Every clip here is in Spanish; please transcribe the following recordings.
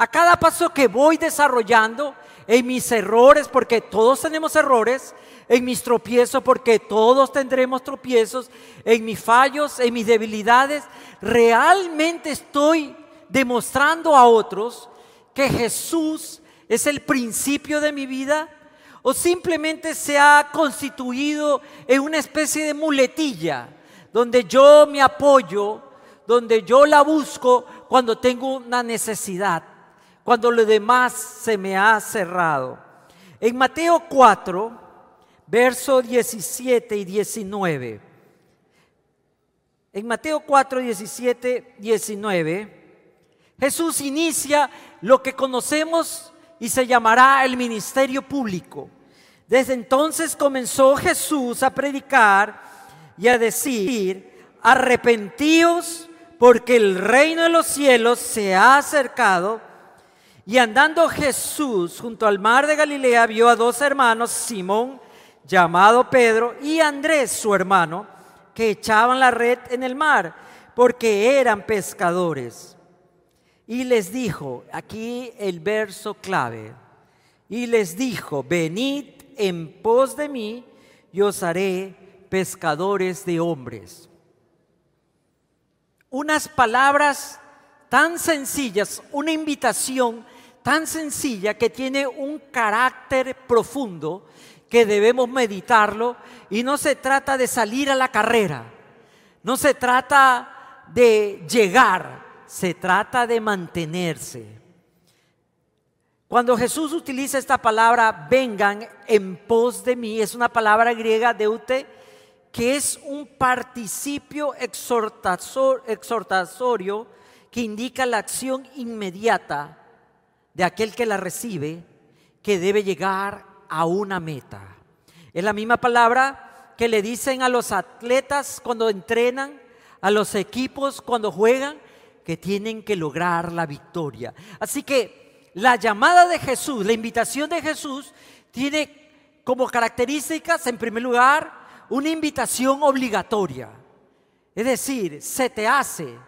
A cada paso que voy desarrollando, en mis errores, porque todos tenemos errores, en mis tropiezos, porque todos tendremos tropiezos, en mis fallos, en mis debilidades, realmente estoy demostrando a otros que Jesús es el principio de mi vida o simplemente se ha constituido en una especie de muletilla donde yo me apoyo, donde yo la busco cuando tengo una necesidad, cuando lo demás se me ha cerrado. En Mateo 4, verso 17 y 19. En Mateo 4, 17, 19, Jesús inicia lo que conocemos y se llamará el ministerio público. Desde entonces comenzó Jesús a predicar y a decir, arrepentíos porque el reino de los cielos se ha acercado. Y andando Jesús junto al mar de Galilea vio a dos hermanos, Simón, llamado Pedro, y Andrés, su hermano, que echaban la red en el mar, porque eran pescadores. Y les dijo, aquí el verso clave, y les dijo, venid en pos de mí, y os haré pescadores de hombres. Unas palabras tan sencillas, una invitación tan sencilla que tiene un carácter profundo que debemos meditarlo y no se trata de salir a la carrera, no se trata de llegar, se trata de mantenerse. Cuando Jesús utiliza esta palabra, vengan en pos de mí, es una palabra griega deute, que es un participio exhortatorio que indica la acción inmediata de aquel que la recibe, que debe llegar a una meta. Es la misma palabra que le dicen a los atletas cuando entrenan, a los equipos cuando juegan, que tienen que lograr la victoria. Así que la llamada de Jesús, la invitación de Jesús, tiene como características, en primer lugar, una invitación obligatoria. Es decir, se te hace,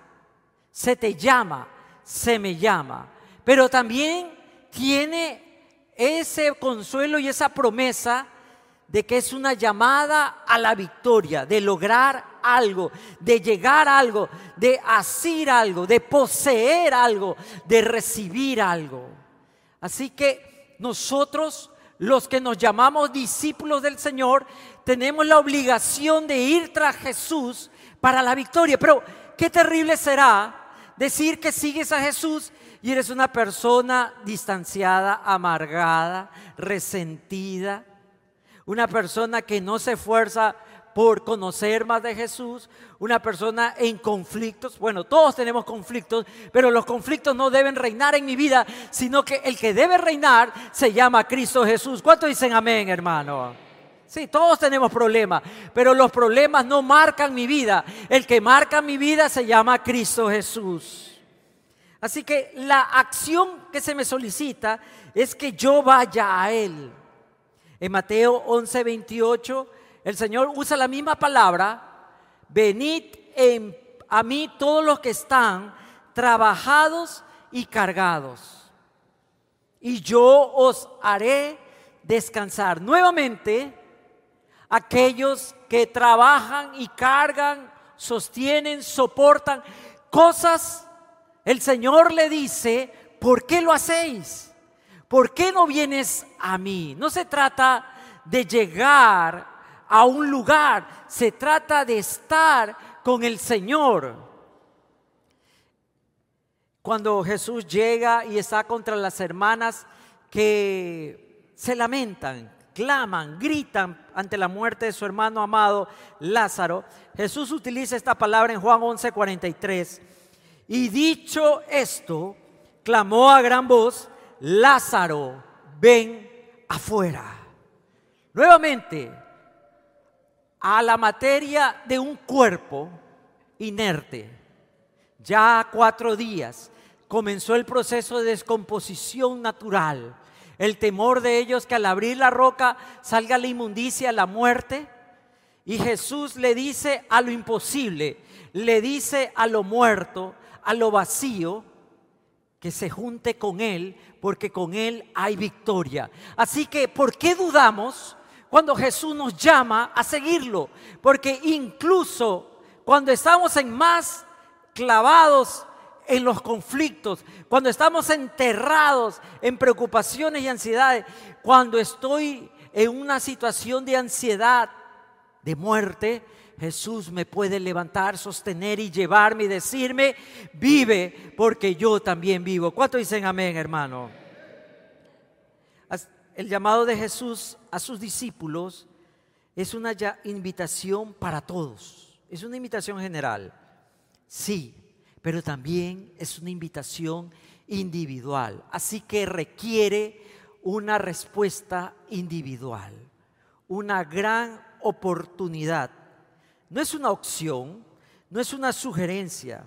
se te llama, se me llama. Pero también tiene ese consuelo y esa promesa de que es una llamada a la victoria, de lograr algo, de llegar a algo, de hacer algo, de poseer algo, de recibir algo. Así que nosotros, los que nos llamamos discípulos del Señor, tenemos la obligación de ir tras Jesús para la victoria. Pero qué terrible será decir que sigues a Jesús y eres una persona distanciada, amargada, resentida una persona que no se esfuerza por conocer más de Jesús, una persona en conflictos. Bueno, todos tenemos conflictos, pero los conflictos no deben reinar en mi vida, sino que el que debe reinar se llama Cristo Jesús. ¿Cuántos dicen amén, hermano? Sí, todos tenemos problemas, pero los problemas no marcan mi vida. El que marca mi vida se llama Cristo Jesús. Así que la acción que se me solicita es que yo vaya a Él. En Mateo 11, 28, el Señor usa la misma palabra, venid a mí todos los que están trabajados y cargados, y yo os haré descansar. Nuevamente, aquellos que trabajan y cargan, sostienen, soportan cosas, el Señor le dice, ¿por qué lo hacéis? ¿por qué no vienes a mí? No se trata de llegar a un lugar, se trata de estar con el Señor. Cuando Jesús llega y está contra las hermanas que se lamentan, claman, gritan ante la muerte de su hermano amado Lázaro, Jesús utiliza esta palabra en Juan 11:43. Y dicho esto, clamó a gran voz, Lázaro, ven afuera. Nuevamente, a la materia de un cuerpo inerte. Ya cuatro días comenzó el proceso de descomposición natural. El temor de ellos que al abrir la roca salga la inmundicia, la muerte. Y Jesús le dice a lo imposible, le dice a lo muerto, a lo vacío, que se junte con Él, porque con Él hay victoria. Así que, ¿por qué dudamos cuando Jesús nos llama a seguirlo? Porque incluso cuando estamos en más clavados en los conflictos, cuando estamos enterrados en preocupaciones y ansiedades, cuando estoy en una situación de ansiedad, de muerte, Jesús me puede levantar, sostener y llevarme y decirme, vive porque yo también vivo. ¿Cuánto dicen amén, hermano? El llamado de Jesús a sus discípulos es una invitación para todos, es una invitación general, sí, pero también es una invitación individual, así que requiere una respuesta individual, una gran oportunidad no es una opción, no es una sugerencia,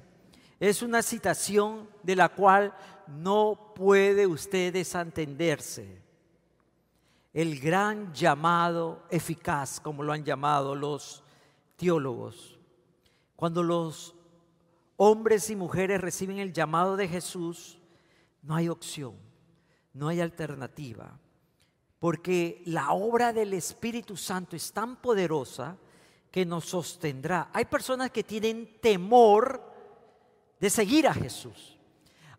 es una citación de la cual no puede usted desentenderse. El gran llamado eficaz, como lo han llamado los teólogos. Cuando los hombres y mujeres reciben el llamado de Jesús, no hay opción, no hay alternativa, porque la obra del Espíritu Santo es tan poderosa que nos sostendrá. Hay personas que tienen temor de seguir a Jesús.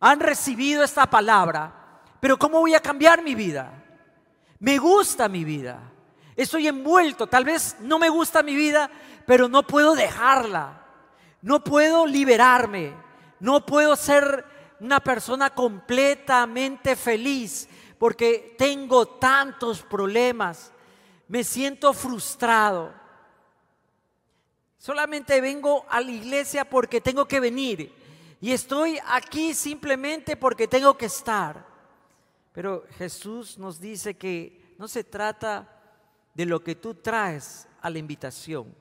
Han recibido esta palabra, pero ¿cómo voy a cambiar mi vida? Me gusta mi vida. Estoy envuelto. Tal vez no me gusta mi vida, pero no puedo dejarla. No puedo liberarme. No puedo ser una persona completamente feliz porque tengo tantos problemas. Me siento frustrado. Solamente vengo a la iglesia porque tengo que venir. Y estoy aquí simplemente porque tengo que estar. Pero Jesús nos dice que no se trata de lo que tú traes a la invitación.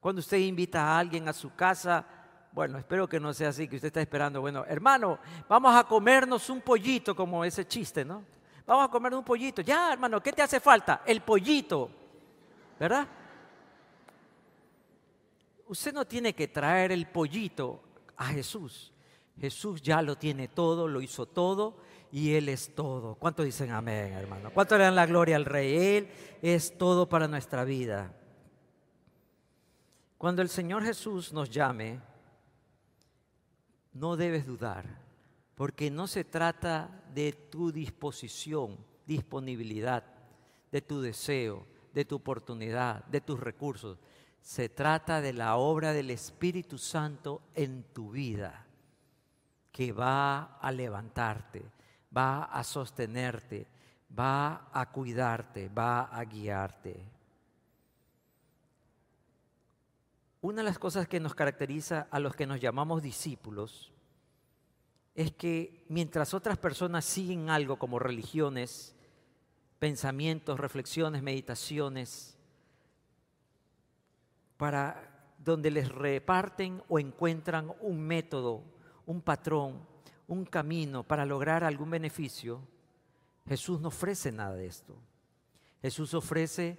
Cuando usted invita a alguien a su casa, bueno, espero que no sea así, que usted está esperando, bueno, hermano, vamos a comernos un pollito, como ese chiste, ¿no? Vamos a comer un pollito. Ya, hermano, ¿qué te hace falta? El pollito, ¿verdad? Usted no tiene que traer el pollito a Jesús. Jesús ya lo tiene todo, lo hizo todo y Él es todo. ¿Cuánto dicen amén, hermano? ¿Cuánto le dan la gloria al Rey? Él es todo para nuestra vida. Cuando el Señor Jesús nos llame, no debes dudar, porque no se trata de tu disposición, disponibilidad, de tu deseo, de tu oportunidad, de tus recursos se trata de la obra del Espíritu Santo en tu vida, que va a levantarte, va a sostenerte, va a cuidarte, va a guiarte. Una de las cosas que nos caracteriza a los que nos llamamos discípulos es que mientras otras personas siguen algo como religiones, pensamientos, reflexiones, meditaciones, para donde les reparten o encuentran un método, un patrón, un camino para lograr algún beneficio, Jesús no ofrece nada de esto. Jesús ofrece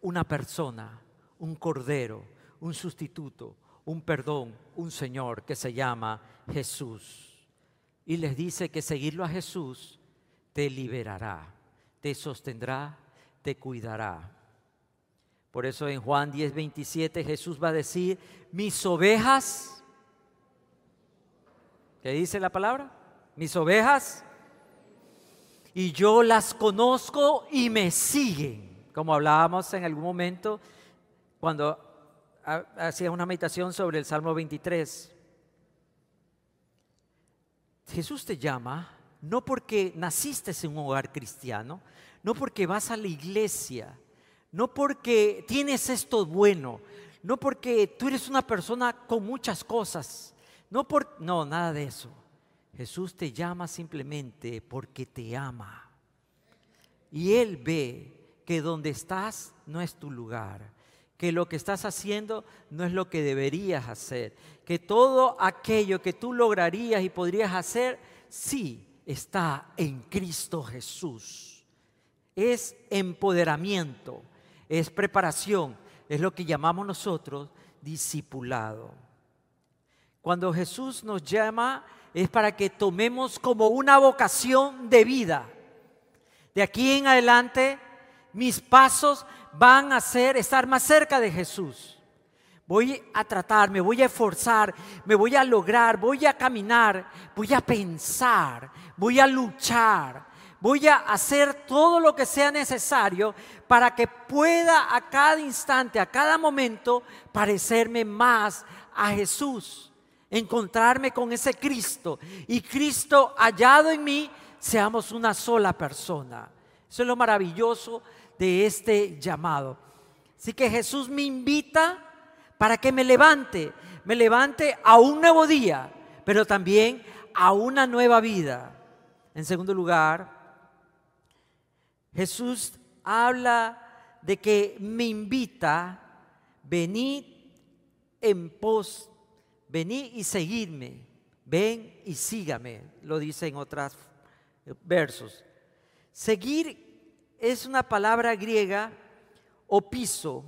una persona, un cordero, un sustituto, un perdón, un Señor que se llama Jesús. Y les dice que seguirlo a Jesús te liberará, te sostendrá, te cuidará. Por eso en Juan 10, 27 Jesús va a decir, mis ovejas, ¿qué dice la palabra? Mis ovejas, y yo las conozco y me siguen, como hablábamos en algún momento cuando hacía una meditación sobre el Salmo 23. Jesús te llama no porque naciste en un hogar cristiano, no porque vas a la iglesia, no porque tienes esto bueno, no porque tú eres una persona con muchas cosas, no por no, nada de eso. Jesús te llama simplemente porque te ama. Y él ve que donde estás no es tu lugar, que lo que estás haciendo no es lo que deberías hacer, que todo aquello que tú lograrías y podrías hacer, sí está en Cristo Jesús. Es empoderamiento es preparación, es lo que llamamos nosotros discipulado. Cuando Jesús nos llama es para que tomemos como una vocación de vida. De aquí en adelante, mis pasos van a ser estar más cerca de Jesús. Voy a tratar, me voy a esforzar, me voy a lograr, voy a caminar, voy a pensar, voy a luchar, voy a hacer todo lo que sea necesario para que pueda a cada instante, a cada momento, parecerme más a Jesús, encontrarme con ese Cristo y Cristo hallado en mí, seamos una sola persona. Eso es lo maravilloso de este llamado. Así que Jesús me invita para que me levante, me levante a un nuevo día, pero también a una nueva vida. En segundo lugar, Jesús habla de que me invita, venid en pos, venid y seguidme, ven y sígame, lo dice en otros versos. Seguir es una palabra griega, opiso,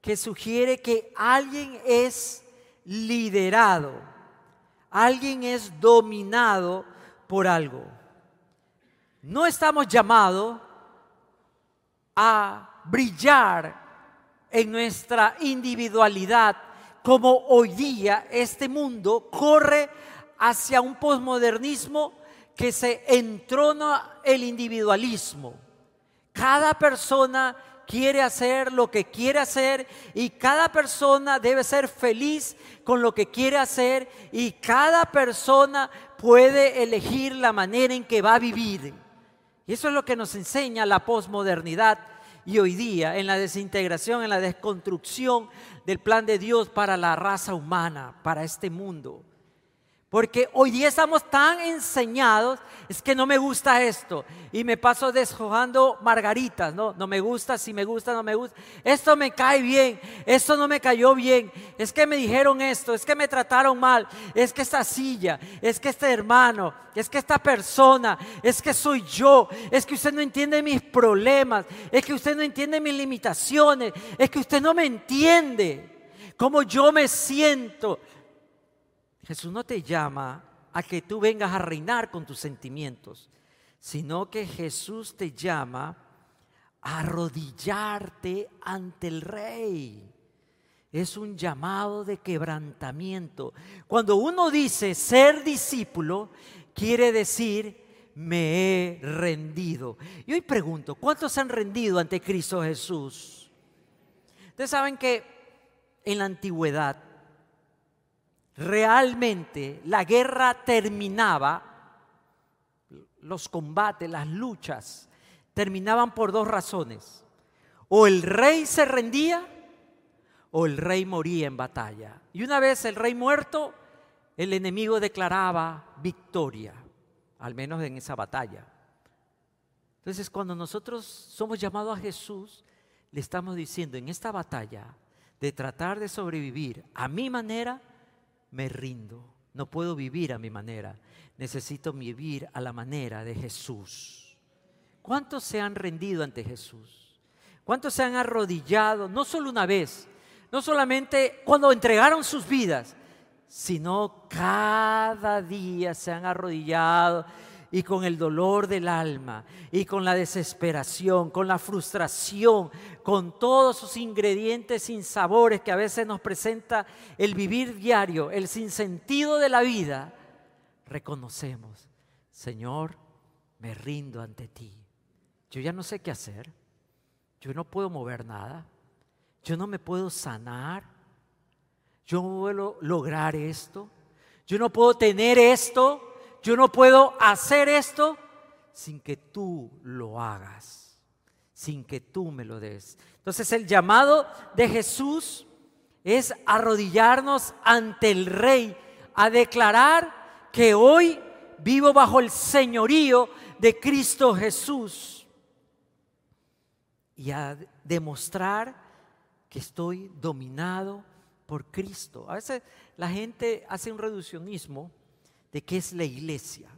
que sugiere que alguien es liderado, alguien es dominado por algo. No estamos llamados a brillar en nuestra individualidad como hoy día este mundo corre hacia un posmodernismo que se entrona el individualismo. Cada persona quiere hacer lo que quiere hacer y cada persona debe ser feliz con lo que quiere hacer y cada persona puede elegir la manera en que va a vivir. Y eso es lo que nos enseña la posmodernidad y hoy día en la desintegración, en la desconstrucción del plan de Dios para la raza humana, para este mundo. Porque hoy día estamos tan enseñados, es que no me gusta esto. Y me paso deshojando margaritas, ¿no? No me gusta, si me gusta, no me gusta. Esto me cae bien, esto no me cayó bien. Es que me dijeron esto, es que me trataron mal. Es que esta silla, es que este hermano, es que esta persona, es que soy yo. Es que usted no entiende mis problemas, es que usted no entiende mis limitaciones, es que usted no me entiende cómo yo me siento. Jesús no te llama a que tú vengas a reinar con tus sentimientos, sino que Jesús te llama a arrodillarte ante el rey. Es un llamado de quebrantamiento. Cuando uno dice ser discípulo, quiere decir me he rendido. Y hoy pregunto, ¿cuántos se han rendido ante Cristo Jesús? Ustedes saben que en la antigüedad realmente la guerra terminaba, los combates, las luchas, terminaban por dos razones. O el rey se rendía o el rey moría en batalla. Y una vez el rey muerto, el enemigo declaraba victoria, al menos en esa batalla. Entonces, cuando nosotros somos llamados a Jesús, le estamos diciendo en esta batalla de tratar de sobrevivir a mi manera, me rindo. No puedo vivir a mi manera. Necesito vivir a la manera de Jesús. ¿Cuántos se han rendido ante Jesús? ¿Cuántos se han arrodillado? No solo una vez, no solamente cuando entregaron sus vidas, sino cada día se han arrodillado y con el dolor del alma y con la desesperación, con la frustración, con todos sus ingredientes sin sabores que a veces nos presenta el vivir diario, el sinsentido de la vida, reconocemos, Señor, me rindo ante ti. Yo ya no sé qué hacer. Yo no puedo mover nada. Yo no me puedo sanar. Yo no puedo lograr esto. Yo no puedo tener esto yo no puedo hacer esto sin que tú lo hagas, sin que tú me lo des. Entonces el llamado de Jesús es arrodillarnos ante el Rey, a declarar que hoy vivo bajo el señorío de Cristo Jesús y a demostrar que estoy dominado por Cristo. A veces la gente hace un reduccionismo de qué es la iglesia,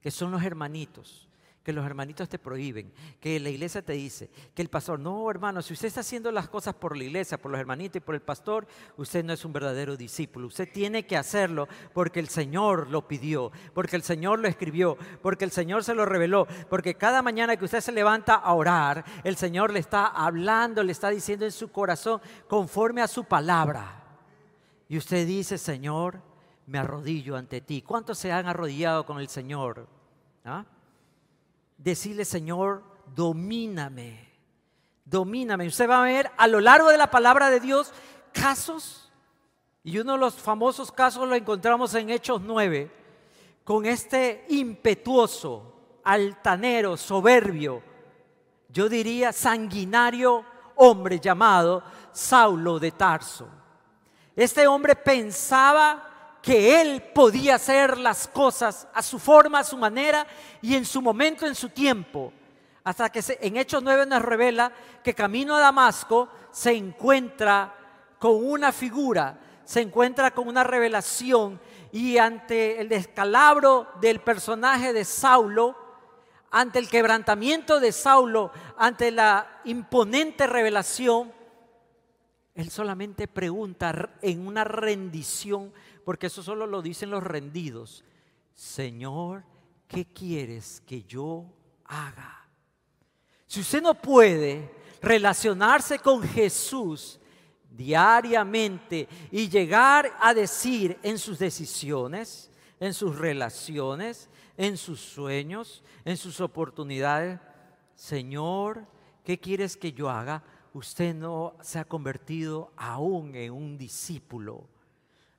que son los hermanitos, que los hermanitos te prohíben, que la iglesia te dice, que el pastor, no hermano, si usted está haciendo las cosas por la iglesia, por los hermanitos y por el pastor, usted no es un verdadero discípulo. Usted tiene que hacerlo porque el Señor lo pidió, porque el Señor lo escribió, porque el Señor se lo reveló, porque cada mañana que usted se levanta a orar, el Señor le está hablando, le está diciendo en su corazón conforme a su palabra. Y usted dice, Señor, me arrodillo ante ti. ¿Cuántos se han arrodillado con el Señor? ¿Ah? decirle, Señor, domíname, domíname. Usted va a ver a lo largo de la palabra de Dios casos, y uno de los famosos casos lo encontramos en Hechos 9, con este impetuoso, altanero, soberbio, yo diría sanguinario hombre llamado Saulo de Tarso. Este hombre pensaba que él podía hacer las cosas a su forma, a su manera y en su momento, en su tiempo. Hasta que en Hechos 9 nos revela que camino a Damasco se encuentra con una figura, se encuentra con una revelación y ante el descalabro del personaje de Saulo, ante el quebrantamiento de Saulo, ante la imponente revelación, él solamente pregunta en una rendición porque eso solo lo dicen los rendidos. Señor, ¿qué quieres que yo haga? Si usted no puede relacionarse con Jesús diariamente y llegar a decir en sus decisiones, en sus relaciones, en sus sueños, en sus oportunidades, Señor, ¿qué quieres que yo haga? Usted no se ha convertido aún en un discípulo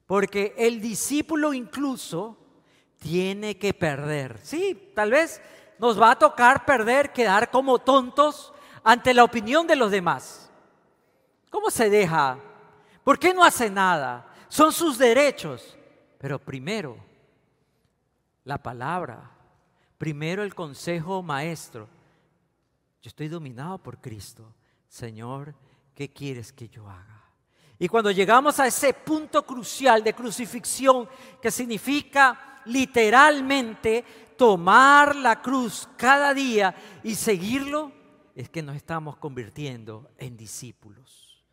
porque el discípulo incluso tiene que perder. Sí, tal vez nos va a tocar perder, quedar como tontos ante la opinión de los demás. ¿Cómo se deja? ¿Por qué no hace nada? Son sus derechos. Pero primero, la palabra. Primero el consejo maestro. Yo estoy dominado por Cristo. Señor, ¿qué quieres que yo haga? Y cuando llegamos a ese punto crucial de crucifixión, que significa literalmente tomar la cruz cada día y seguirlo, es que nos estamos convirtiendo en discípulos.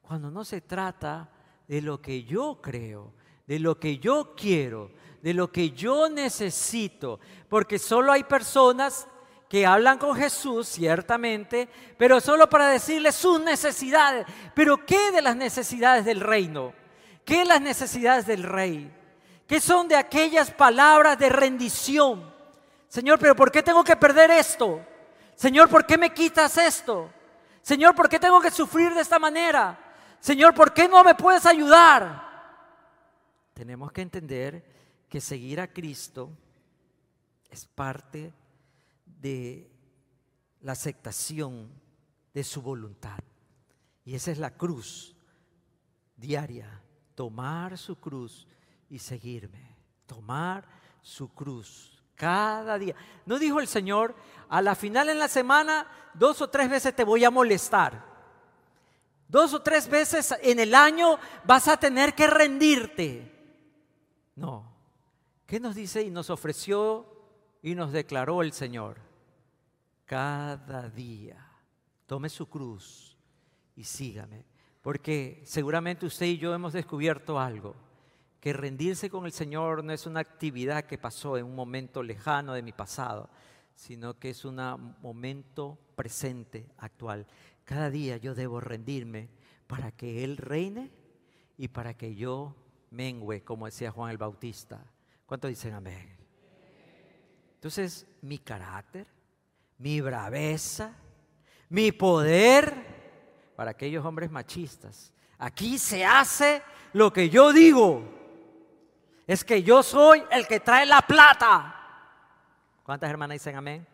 Cuando no se trata de lo que yo creo, de lo que yo quiero, de lo que yo necesito, porque solo hay personas que hablan con Jesús, ciertamente, pero solo para decirle sus necesidades. Pero ¿qué de las necesidades del reino? ¿Qué las necesidades del rey? ¿Qué son de aquellas palabras de rendición? Señor, pero ¿por qué tengo que perder esto? Señor, ¿por qué me quitas esto? Señor, ¿por qué tengo que sufrir de esta manera? Señor, ¿por qué no me puedes ayudar? Tenemos que entender que seguir a Cristo es parte de la aceptación de su voluntad. Y esa es la cruz diaria, tomar su cruz y seguirme, tomar su cruz cada día. ¿No dijo el Señor, a la final en la semana, dos o tres veces te voy a molestar? Dos o tres veces en el año vas a tener que rendirte. No. ¿Qué nos dice y nos ofreció y nos declaró el Señor? Cada día. Tome su cruz y sígame. Porque seguramente usted y yo hemos descubierto algo, que rendirse con el Señor no es una actividad que pasó en un momento lejano de mi pasado, sino que es un momento presente, actual. Cada día yo debo rendirme para que Él reine y para que yo mengüe, como decía Juan el Bautista. ¿Cuántos dicen amén? Entonces, mi carácter, mi braveza, mi poder para aquellos hombres machistas. Aquí se hace lo que yo digo. Es que yo soy el que trae la plata. ¿Cuántas hermanas dicen amén?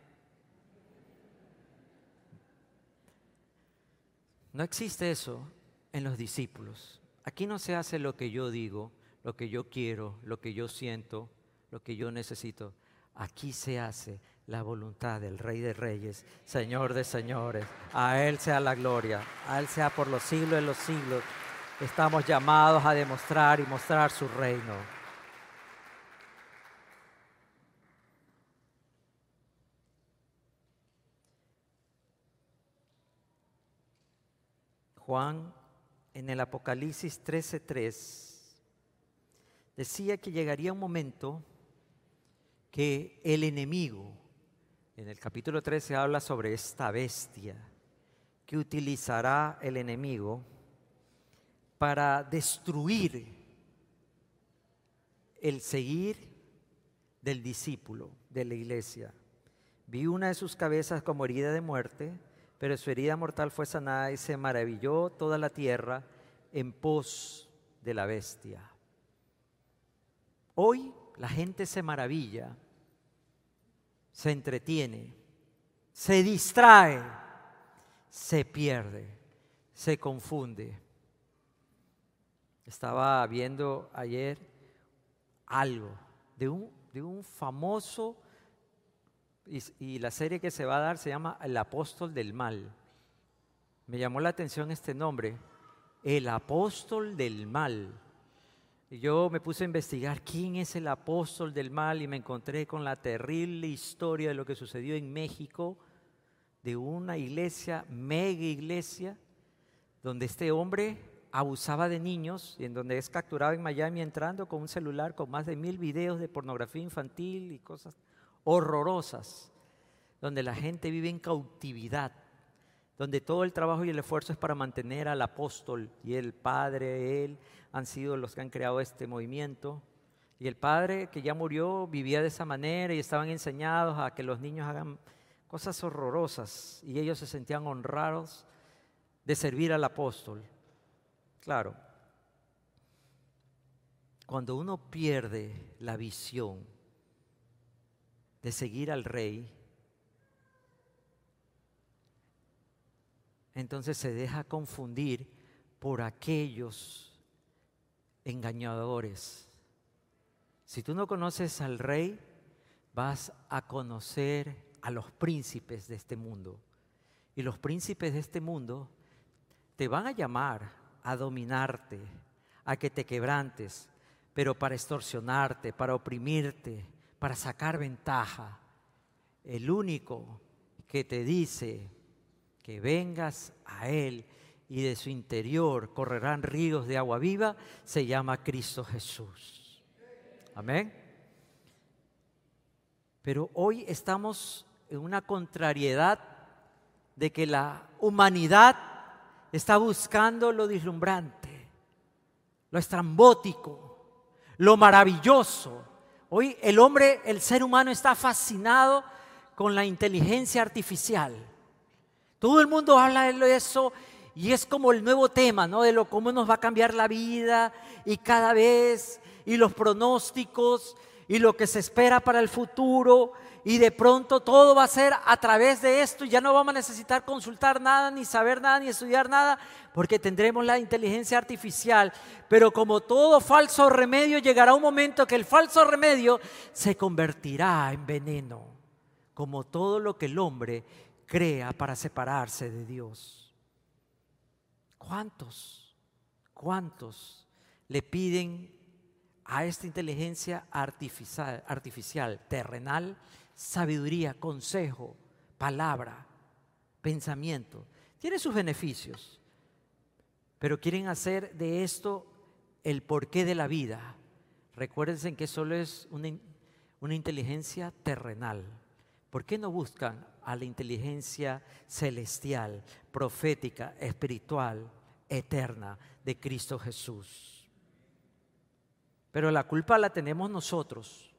No existe eso en los discípulos. Aquí no se hace lo que yo digo, lo que yo quiero, lo que yo siento, lo que yo necesito. Aquí se hace la voluntad del Rey de Reyes, Señor de Señores. A Él sea la gloria, a Él sea por los siglos de los siglos. Estamos llamados a demostrar y mostrar su reino. Juan en el Apocalipsis 13:3 decía que llegaría un momento que el enemigo, en el capítulo 13 habla sobre esta bestia que utilizará el enemigo para destruir el seguir del discípulo de la iglesia. Vi una de sus cabezas como herida de muerte, pero su herida mortal fue sanada y se maravilló toda la tierra en pos de la bestia. Hoy la gente se maravilla, se entretiene, se distrae, se pierde, se confunde. Estaba viendo ayer algo de un, de un famoso y, la serie que se va a dar se llama El apóstol del mal. Me llamó la atención este nombre, el apóstol del mal. Y yo me puse a investigar quién es el apóstol del mal y me encontré con la terrible historia de lo que sucedió en México, de una iglesia, mega iglesia, donde este hombre abusaba de niños y en donde es capturado en Miami entrando con un celular con más de mil videos de pornografía infantil y cosas horrorosas, donde la gente vive en cautividad, donde todo el trabajo y el esfuerzo es para mantener al apóstol y el padre, él, han sido los que han creado este movimiento. Y el padre que ya murió vivía de esa manera y estaban enseñados a que los niños hagan cosas horrorosas y ellos se sentían honrados de servir al apóstol. Claro, cuando uno pierde la visión de seguir al rey, entonces se deja confundir por aquellos engañadores. Si tú no conoces al rey, vas a conocer a los príncipes de este mundo. Y los príncipes de este mundo te van a llamar a dominarte, a que te quebrantes, pero para extorsionarte, para oprimirte, para sacar ventaja. El único que te dice que vengas a Él y de su interior correrán ríos de agua viva, se llama Cristo Jesús. Amén. Pero hoy estamos en una contrariedad de que la humanidad está buscando lo deslumbrante, lo estrambótico, lo maravilloso, Hoy el hombre, el ser humano está fascinado con la inteligencia artificial. Todo el mundo habla de eso y es como el nuevo tema, ¿no? De lo cómo nos va a cambiar la vida y cada vez y los pronósticos y lo que se espera para el futuro y de pronto todo va a ser a través de esto y ya no vamos a necesitar consultar nada, ni saber nada, ni estudiar nada, porque tendremos la inteligencia artificial. Pero como todo falso remedio, llegará un momento que el falso remedio se convertirá en veneno, como todo lo que el hombre crea para separarse de Dios. ¿Cuántos? ¿Cuántos le piden a esta inteligencia artificial, artificial terrenal sabiduría, consejo, palabra, pensamiento. Tiene sus beneficios, pero quieren hacer de esto el porqué de la vida. Recuérdense que solo es una, una inteligencia terrenal. ¿Por qué no buscan a la inteligencia celestial, profética, espiritual, eterna de Cristo Jesús? Pero la culpa la tenemos nosotros,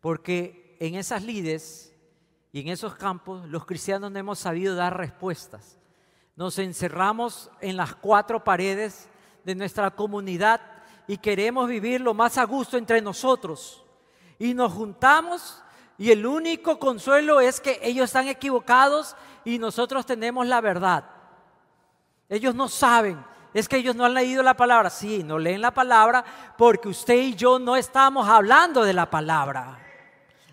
porque en esas lides y en esos campos los cristianos no hemos sabido dar respuestas. Nos encerramos en las cuatro paredes de nuestra comunidad y queremos vivir lo más a gusto entre nosotros. Y nos juntamos y el único consuelo es que ellos están equivocados y nosotros tenemos la verdad. Ellos no saben, es que ellos no han leído la palabra. Sí, no leen la palabra porque usted y yo no estamos hablando de la palabra.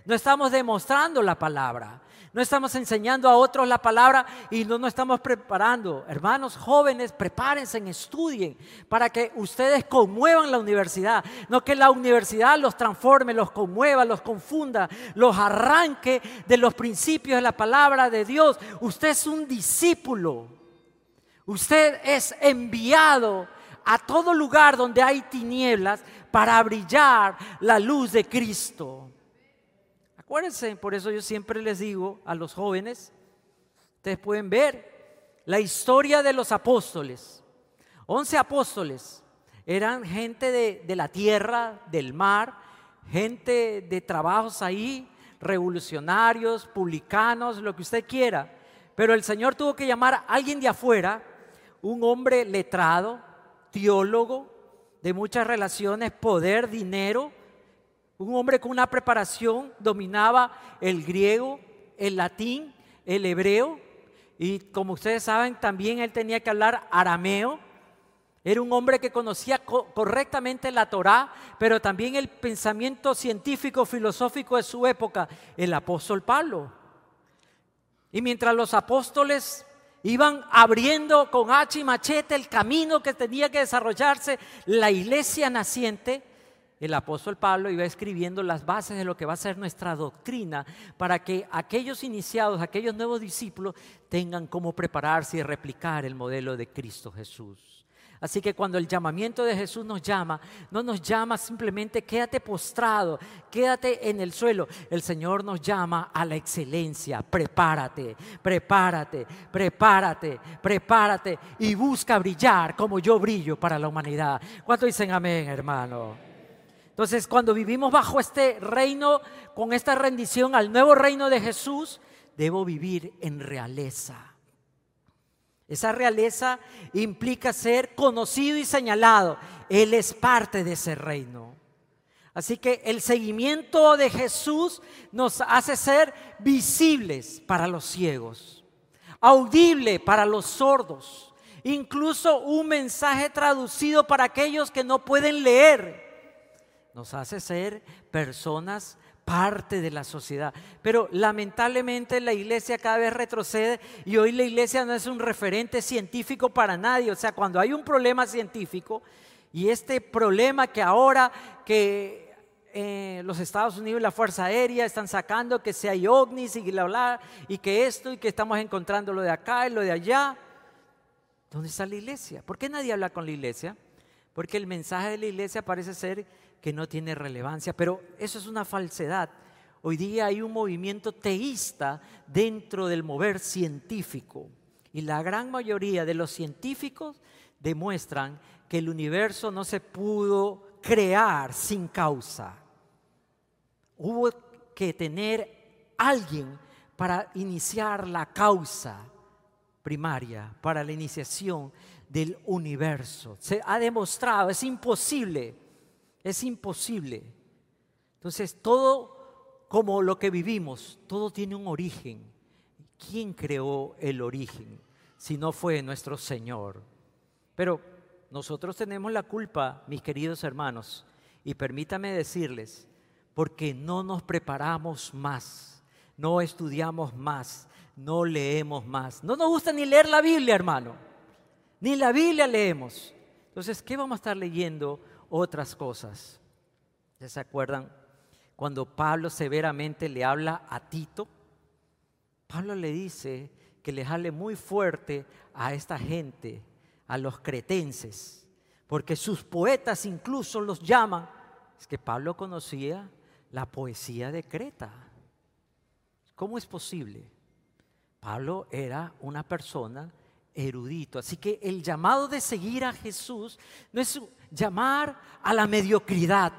No estamos demostrando la palabra. No estamos enseñando a otros la palabra y no nos estamos preparando. Hermanos jóvenes, prepárense, estudien para que ustedes conmuevan la universidad. No que la universidad los transforme, los conmueva, los confunda, los arranque de los principios de la palabra de Dios. Usted es un discípulo. Usted es enviado a todo lugar donde hay tinieblas para brillar la luz de Cristo. Acuérdense, por eso yo siempre les digo a los jóvenes, ustedes pueden ver la historia de los apóstoles. Once apóstoles eran gente de, de la tierra, del mar, gente de trabajos ahí, revolucionarios, publicanos, lo que usted quiera. Pero el Señor tuvo que llamar a alguien de afuera, un hombre letrado, teólogo, de muchas relaciones, poder, dinero, un hombre con una preparación, dominaba el griego, el latín, el hebreo, y como ustedes saben, también él tenía que hablar arameo. Era un hombre que conocía correctamente la Torá, pero también el pensamiento científico, filosófico de su época, el apóstol Pablo. Y mientras los apóstoles iban abriendo con hacha y machete el camino que tenía que desarrollarse la iglesia naciente, el apóstol Pablo iba escribiendo las bases de lo que va a ser nuestra doctrina para que aquellos iniciados, aquellos nuevos discípulos tengan cómo prepararse y replicar el modelo de Cristo Jesús. Así que cuando el llamamiento de Jesús nos llama, no nos llama simplemente quédate postrado, quédate en el suelo. El Señor nos llama a la excelencia. Prepárate, prepárate, prepárate, prepárate y busca brillar como yo brillo para la humanidad. ¿Cuánto dicen amén, hermano? Entonces, cuando vivimos bajo este reino, con esta rendición al nuevo reino de Jesús, debo vivir en realeza esa realeza implica ser conocido y señalado. Él es parte de ese reino. Así que el seguimiento de Jesús nos hace ser visibles para los ciegos, audible para los sordos, incluso un mensaje traducido para aquellos que no pueden leer. Nos hace ser personas parte de la sociedad. Pero lamentablemente la iglesia cada vez retrocede y hoy la iglesia no es un referente científico para nadie. O sea, cuando hay un problema científico y este problema que ahora que eh, los Estados Unidos y la Fuerza Aérea están sacando que si hay ovnis y bla, y que esto y que estamos encontrando lo de acá y lo de allá. ¿Dónde está la iglesia? ¿Por qué nadie habla con la iglesia? Porque el mensaje de la iglesia parece ser que no tiene relevancia, pero eso es una falsedad. Hoy día hay un movimiento teísta dentro del mover científico y la gran mayoría de los científicos demuestran que el universo no se pudo crear sin causa. Hubo que tener alguien para iniciar la causa primaria, para la iniciación del universo. Se ha demostrado, es imposible es imposible. Entonces, todo como lo que vivimos, todo tiene un origen. ¿Quién creó el origen si no fue nuestro Señor? Pero nosotros tenemos la culpa, mis queridos hermanos, y permítame decirles, porque no nos preparamos más, no estudiamos más, no leemos más. No nos gusta ni leer la Biblia, hermano. Ni la Biblia leemos. Entonces, ¿qué vamos a estar leyendo otras cosas. ¿Ya se acuerdan? Cuando Pablo severamente le habla a Tito, Pablo le dice que le hable muy fuerte a esta gente, a los cretenses, porque sus poetas incluso los llaman. Es que Pablo conocía la poesía de Creta. ¿Cómo es posible? Pablo era una persona erudito. Así que el llamado de seguir a Jesús no es llamar a la mediocridad,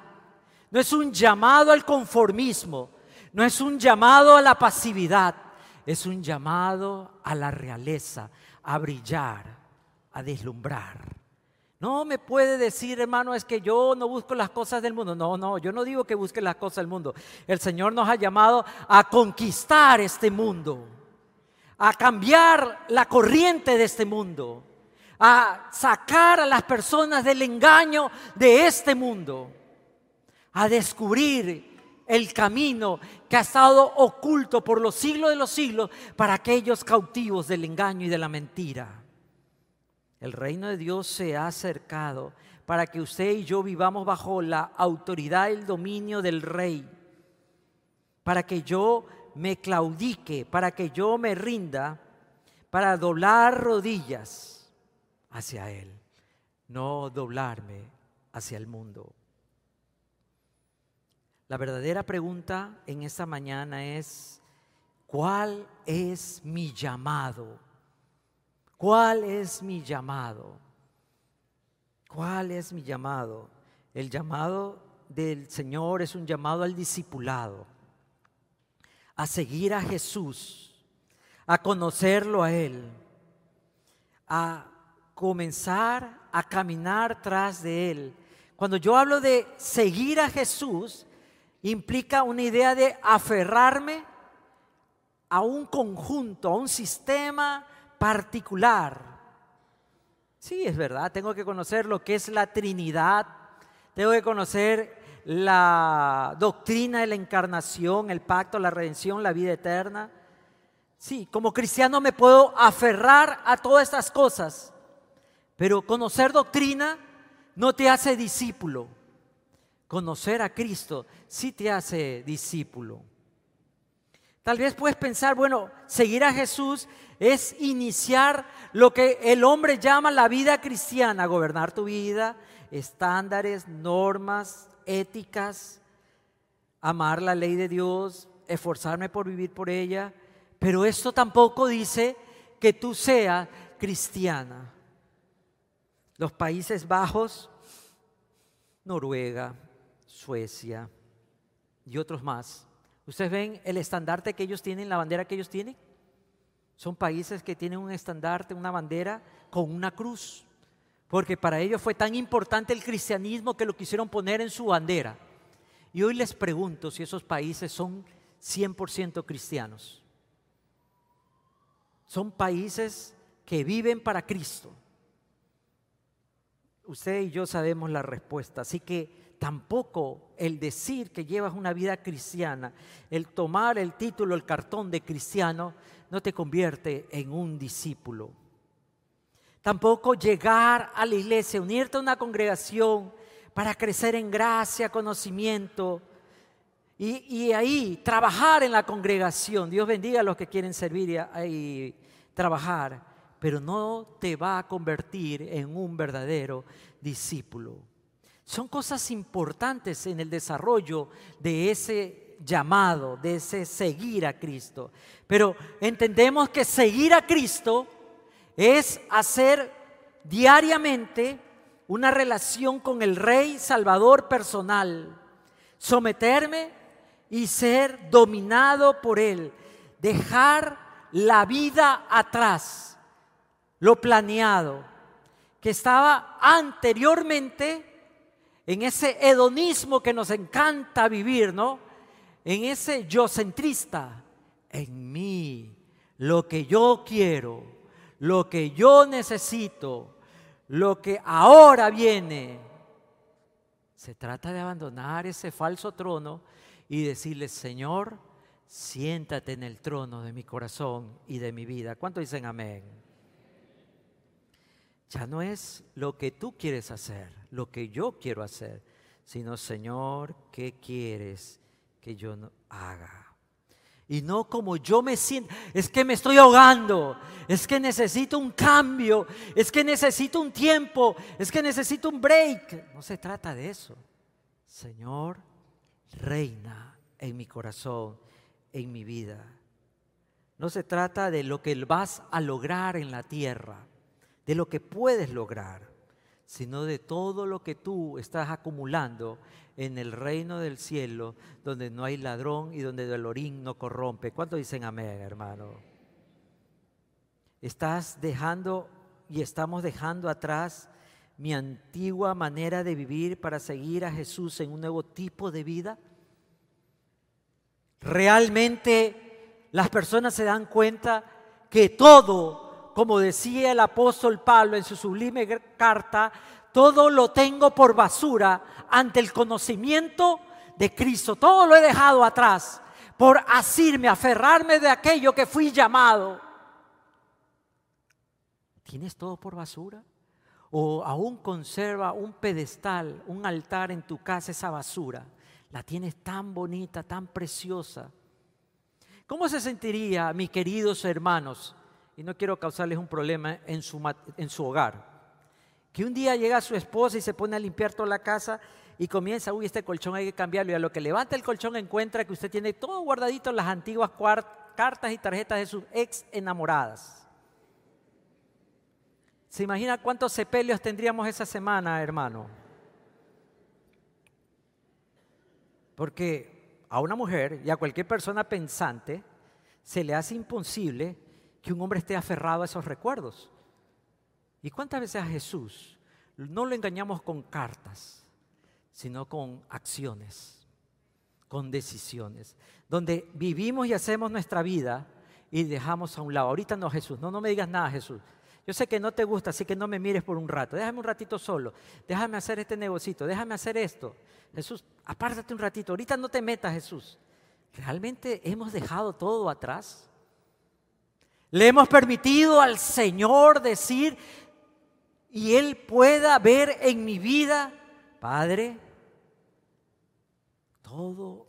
no es un llamado al conformismo, no es un llamado a la pasividad, es un llamado a la realeza, a brillar, a deslumbrar. No me puede decir, hermano, es que yo no busco las cosas del mundo. No, no, yo no digo que busque las cosas del mundo. El Señor nos ha llamado a conquistar este mundo a cambiar la corriente de este mundo, a sacar a las personas del engaño de este mundo, a descubrir el camino que ha estado oculto por los siglos de los siglos para aquellos cautivos del engaño y de la mentira. El reino de Dios se ha acercado para que usted y yo vivamos bajo la autoridad y el dominio del rey, para que yo me claudique, para que yo me rinda, para doblar rodillas hacia Él, no doblarme hacia el mundo. La verdadera pregunta en esta mañana es, ¿cuál es mi llamado? ¿Cuál es mi llamado? ¿Cuál es mi llamado? El llamado del Señor es un llamado al discipulado, a seguir a Jesús, a conocerlo a Él, a comenzar a caminar tras de Él. Cuando yo hablo de seguir a Jesús, implica una idea de aferrarme a un conjunto, a un sistema particular. Sí, es verdad, tengo que conocer lo que es la Trinidad, tengo que conocer la doctrina de la encarnación, el pacto, la redención, la vida eterna. Sí, como cristiano me puedo aferrar a todas estas cosas, pero conocer doctrina no te hace discípulo. Conocer a Cristo sí te hace discípulo. Tal vez puedes pensar, bueno, seguir a Jesús es iniciar lo que el hombre llama la vida cristiana, gobernar tu vida, estándares, normas, éticas, amar la ley de Dios, esforzarme por vivir por ella. Pero esto tampoco dice que tú seas cristiana. Los Países Bajos, Noruega, Suecia y otros más. ¿Ustedes ven el estandarte que ellos tienen, la bandera que ellos tienen? Son países que tienen un estandarte, una bandera con una cruz. Porque para ellos fue tan importante el cristianismo que lo quisieron poner en su bandera. Y hoy les pregunto si esos países son 100% cristianos. Son países que viven para Cristo. Usted y yo sabemos la respuesta, así que tampoco el decir que llevas una vida cristiana, el tomar el título, el cartón de cristiano, no te convierte en un discípulo. Tampoco llegar a la iglesia, unirte a una congregación para crecer en gracia, conocimiento y, ahí trabajar en la congregación. Dios bendiga a los que quieren servir y trabajar pero no te va a convertir en un verdadero discípulo. Son cosas importantes en el desarrollo de ese llamado, de ese seguir a Cristo. Pero entendemos que seguir a Cristo es hacer diariamente una relación con el Rey Salvador personal, someterme y ser dominado por Él, dejar la vida atrás lo planeado, que estaba anteriormente en ese hedonismo que nos encanta vivir, ¿no? En ese yo centrista, en mí, lo que yo quiero, lo que yo necesito, lo que ahora viene. Se trata de abandonar ese falso trono y decirle, Señor, siéntate en el trono de mi corazón y de mi vida. ¿Cuánto dicen amén? Ya no es lo que tú quieres hacer, lo que yo quiero hacer, sino Señor, ¿qué quieres que yo haga? Y no como yo me siento, es que me estoy ahogando, es que necesito un cambio, es que necesito un tiempo, es que necesito un break. No se trata de eso. Señor, reina en mi corazón, en mi vida. No se trata de lo que vas a lograr en la tierra de lo que puedes lograr, sino de todo lo que tú estás acumulando en el reino del cielo, donde no hay ladrón y donde el orín no corrompe. ¿Cuánto dicen amén, hermano? Estás dejando y estamos dejando atrás mi antigua manera de vivir para seguir a Jesús en un nuevo tipo de vida. Realmente las personas se dan cuenta que todo como decía el apóstol Pablo en su sublime carta, todo lo tengo por basura ante el conocimiento de Cristo. Todo lo he dejado atrás por asirme, aferrarme de aquello que fui llamado. ¿Tienes todo por basura? ¿O aún conserva un pedestal, un altar en tu casa, esa basura? La tienes tan bonita, tan preciosa. ¿Cómo se sentiría, mis queridos hermanos, y no quiero causarles un problema en su, en su hogar. Que un día llega su esposa y se pone a limpiar toda la casa y comienza, uy, este colchón hay que cambiarlo. Y a lo que levanta el colchón encuentra que usted tiene todo guardadito las antiguas cartas y tarjetas de sus ex enamoradas. ¿Se imagina cuántos sepelios tendríamos esa semana, hermano? Porque a una mujer y a cualquier persona pensante se le hace imposible que un hombre esté aferrado a esos recuerdos. ¿Y cuántas veces a Jesús no lo engañamos con cartas, sino con acciones, con decisiones, donde vivimos y hacemos nuestra vida y dejamos a un lado? Ahorita no, Jesús, no, no me digas nada, Jesús. Yo sé que no te gusta, así que no me mires por un rato. Déjame un ratito solo. Déjame hacer este negocito. Déjame hacer esto. Jesús, apártate un ratito. Ahorita no te metas, Jesús. ¿Realmente hemos dejado todo atrás? ¿Le hemos permitido al Señor decir, y Él pueda ver en mi vida, Padre, todo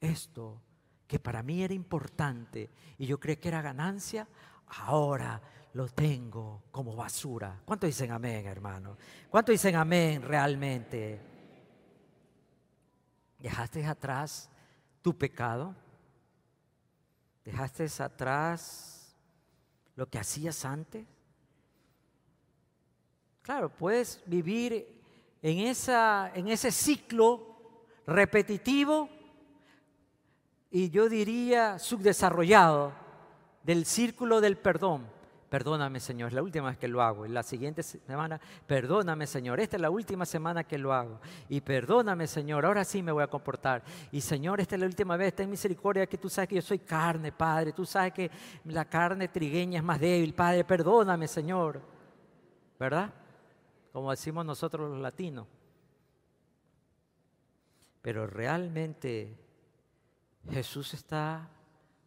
esto que para mí era importante y yo creí que era ganancia, ahora lo tengo como basura. ¿Cuánto dicen amén, hermano? ¿Cuánto dicen amén realmente? ¿Dejaste atrás tu pecado? ¿Dejaste atrás lo que hacías antes? Claro, puedes vivir en, esa, en ese ciclo repetitivo y yo diría subdesarrollado del círculo del perdón. Perdóname, Señor, es la última vez que lo hago. Y la siguiente semana, perdóname, Señor, esta es la última semana que lo hago. Y perdóname, Señor, ahora sí me voy a comportar. Y Señor, esta es la última vez, ten misericordia que tú sabes que yo soy carne, Padre. Tú sabes que la carne trigueña es más débil, Padre. Perdóname, Señor. ¿Verdad? como decimos nosotros los latinos. Pero realmente Jesús está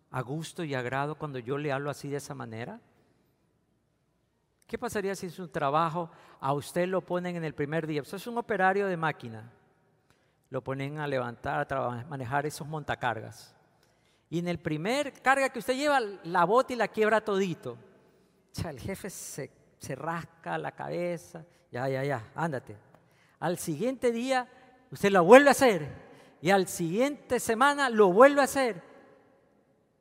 a gusto y agrado cuando yo le hablo así de esa manera. ¿Qué pasaría si su trabajo a usted lo ponen en el primer día? Usted es un operario de máquina. Lo ponen a levantar, a manejar esos montacargas. Y en el primer carga que usted lleva, la bota y la quiebra todito. O sea, el jefe se, se rasca la cabeza ya, ya, ya, ándate. Al siguiente día usted lo vuelve a hacer y al siguiente semana lo vuelve a hacer.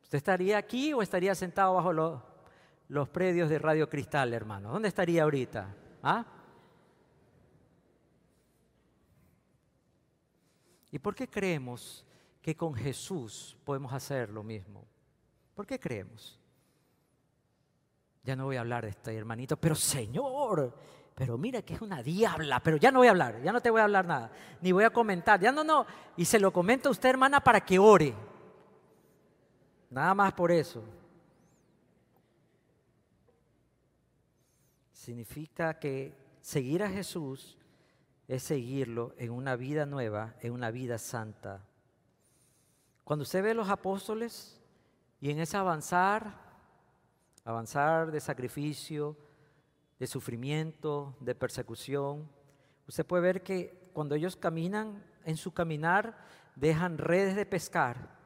¿Usted estaría aquí o estaría sentado bajo los, los predios de Radio Cristal, hermano? ¿Dónde estaría ahorita? ¿Ah? ¿Y por qué creemos que con Jesús podemos hacer lo mismo? ¿Por qué creemos? Ya no voy a hablar de este hermanito, pero Señor, pero mira que es una diabla, pero ya no voy a hablar, ya no te voy a hablar nada, ni voy a comentar, ya no, no. Y se lo comento a usted, hermana, para que ore. Nada más por eso. Significa que seguir a Jesús es seguirlo en una vida nueva, en una vida santa. Cuando usted ve a los apóstoles y en ese avanzar, avanzar de sacrificio, de sufrimiento, de persecución. Usted puede ver que cuando ellos caminan, en su caminar, dejan redes de pescar,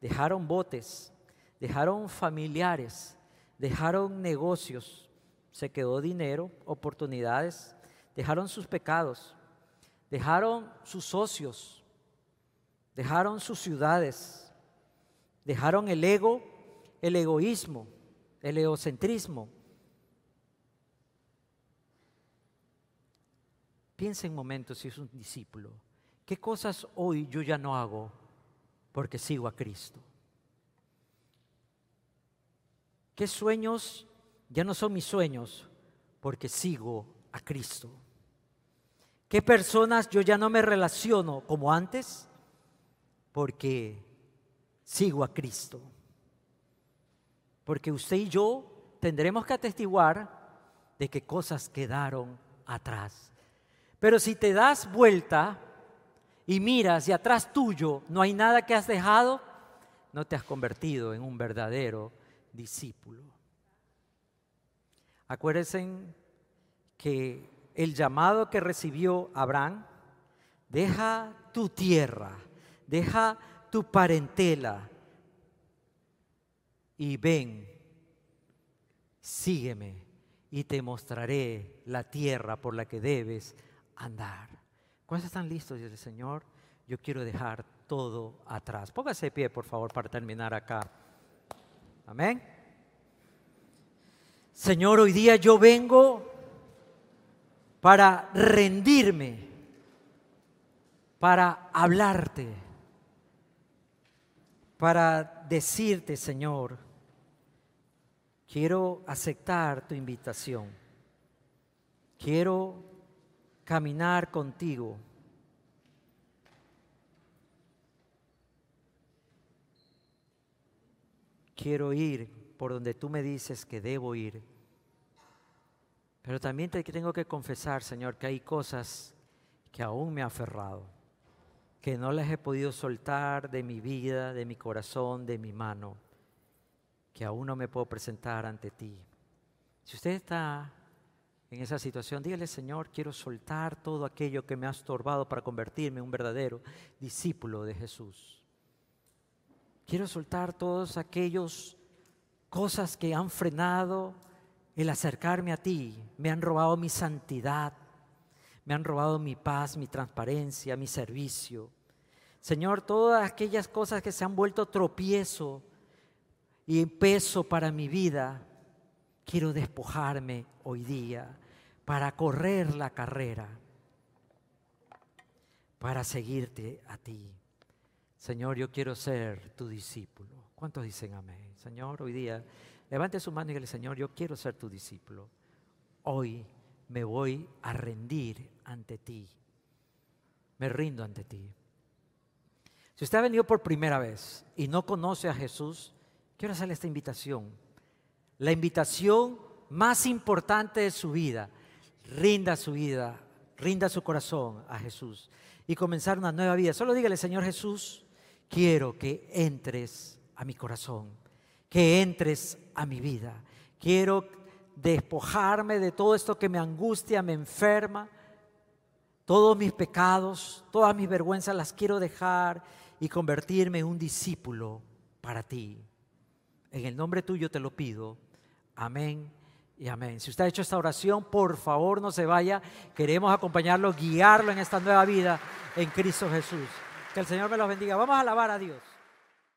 dejaron botes, dejaron familiares, dejaron negocios, se quedó dinero, oportunidades, dejaron sus pecados, dejaron sus socios, dejaron sus ciudades, dejaron el ego, el egoísmo, el egocentrismo, Piensa en momentos si es un discípulo. ¿Qué cosas hoy yo ya no hago porque sigo a Cristo? ¿Qué sueños ya no son mis sueños porque sigo a Cristo? ¿Qué personas yo ya no me relaciono como antes porque sigo a Cristo? Porque usted y yo tendremos que atestiguar de que cosas quedaron atrás. Pero si te das vuelta y miras y atrás tuyo no hay nada que has dejado, no te has convertido en un verdadero discípulo. Acuérdense que el llamado que recibió Abraham, deja tu tierra, deja tu parentela y ven, sígueme y te mostraré la tierra por la que debes andar. ¿Cuántos están listos? Dice el Señor, yo quiero dejar todo atrás. Póngase de pie, por favor, para terminar acá. Amén. Señor, hoy día yo vengo para rendirme, para hablarte, para decirte, Señor, quiero aceptar tu invitación, quiero caminar contigo. Quiero ir por donde tú me dices que debo ir. Pero también te tengo que confesar, Señor, que hay cosas que aún me ha aferrado, que no las he podido soltar de mi vida, de mi corazón, de mi mano, que aún no me puedo presentar ante ti. Si usted está en esa situación, dígale, Señor, quiero soltar todo aquello que me ha estorbado para convertirme en un verdadero discípulo de Jesús. Quiero soltar todas aquellas cosas que han frenado el acercarme a ti. Me han robado mi santidad, me han robado mi paz, mi transparencia, mi servicio. Señor, todas aquellas cosas que se han vuelto tropiezo y peso para mi vida, quiero despojarme hoy día para correr la carrera, para seguirte a ti. Señor, yo quiero ser tu discípulo. ¿Cuántos dicen amén? Señor, hoy día, levante su mano y dígale, Señor, yo quiero ser tu discípulo. Hoy me voy a rendir ante ti. Me rindo ante ti. Si usted ha venido por primera vez y no conoce a Jesús, quiero hacerle esta invitación. La invitación más importante de su vida rinda su vida, rinda su corazón a Jesús y comenzar una nueva vida. Solo dígale, Señor Jesús, quiero que entres a mi corazón, que entres a mi vida. Quiero despojarme de todo esto que me angustia, me enferma. Todos mis pecados, todas mis vergüenzas las quiero dejar y convertirme en un discípulo para ti. En el nombre tuyo te lo pido. Amén y amén. Si usted ha hecho esta oración, por favor no se vaya. Queremos acompañarlo, guiarlo en esta nueva vida en Cristo Jesús. Que el Señor me los bendiga. Vamos a alabar a Dios.